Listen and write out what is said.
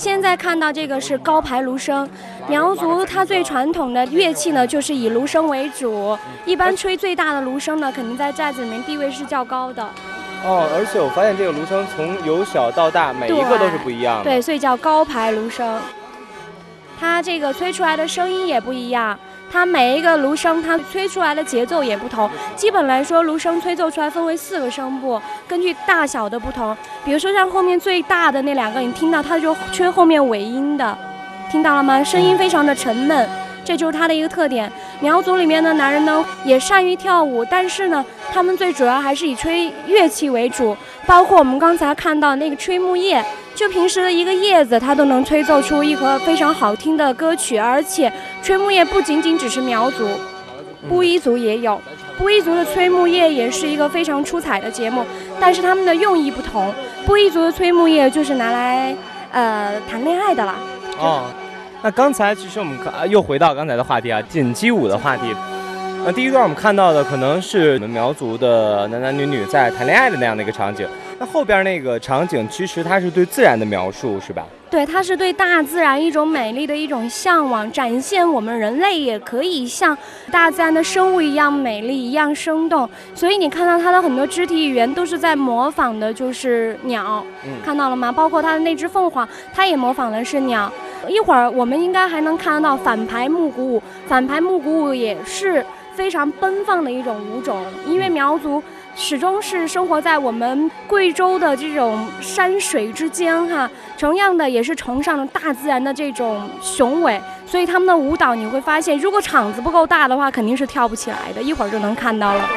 现在看到这个是高牌芦笙，苗族它最传统的乐器呢，就是以芦笙为主。一般吹最大的芦笙呢，肯定在寨子里面地位是较高的。哦，而且我发现这个芦笙从由小到大，每一个都是不一样的。对，所以叫高牌芦笙。它这个吹出来的声音也不一样。它每一个芦笙，它吹出来的节奏也不同。基本来说，芦笙吹奏出来分为四个声部，根据大小的不同。比如说像后面最大的那两个，你听到它就吹后面尾音的，听到了吗？声音非常的沉闷，这就是它的一个特点。苗族里面的男人呢，也善于跳舞，但是呢，他们最主要还是以吹乐器为主，包括我们刚才看到那个吹木叶。就平时的一个叶子，它都能吹奏出一盒非常好听的歌曲。而且，吹木叶不仅仅只是苗族，布依族也有。布依族的吹木叶也是一个非常出彩的节目，但是他们的用意不同。布依族的吹木叶就是拿来呃谈恋爱的啦。哦，那刚才其实我们看又回到刚才的话题啊，锦鸡舞的话题。那第一段我们看到的可能是我们苗族的男男女女在谈恋爱的那样的一个场景。那后边那个场景，其实它是对自然的描述，是吧？对，它是对大自然一种美丽的一种向往，展现我们人类也可以像大自然的生物一样美丽、一样生动。所以你看到它的很多肢体语言都是在模仿的，就是鸟，看到了吗？包括它的那只凤凰，它也模仿的是鸟。一会儿我们应该还能看得到反排木鼓舞，反排木鼓舞也是非常奔放的一种舞种，因为苗族。始终是生活在我们贵州的这种山水之间，哈，同样的也是崇尚大自然的这种雄伟，所以他们的舞蹈你会发现，如果场子不够大的话，肯定是跳不起来的。一会儿就能看到了。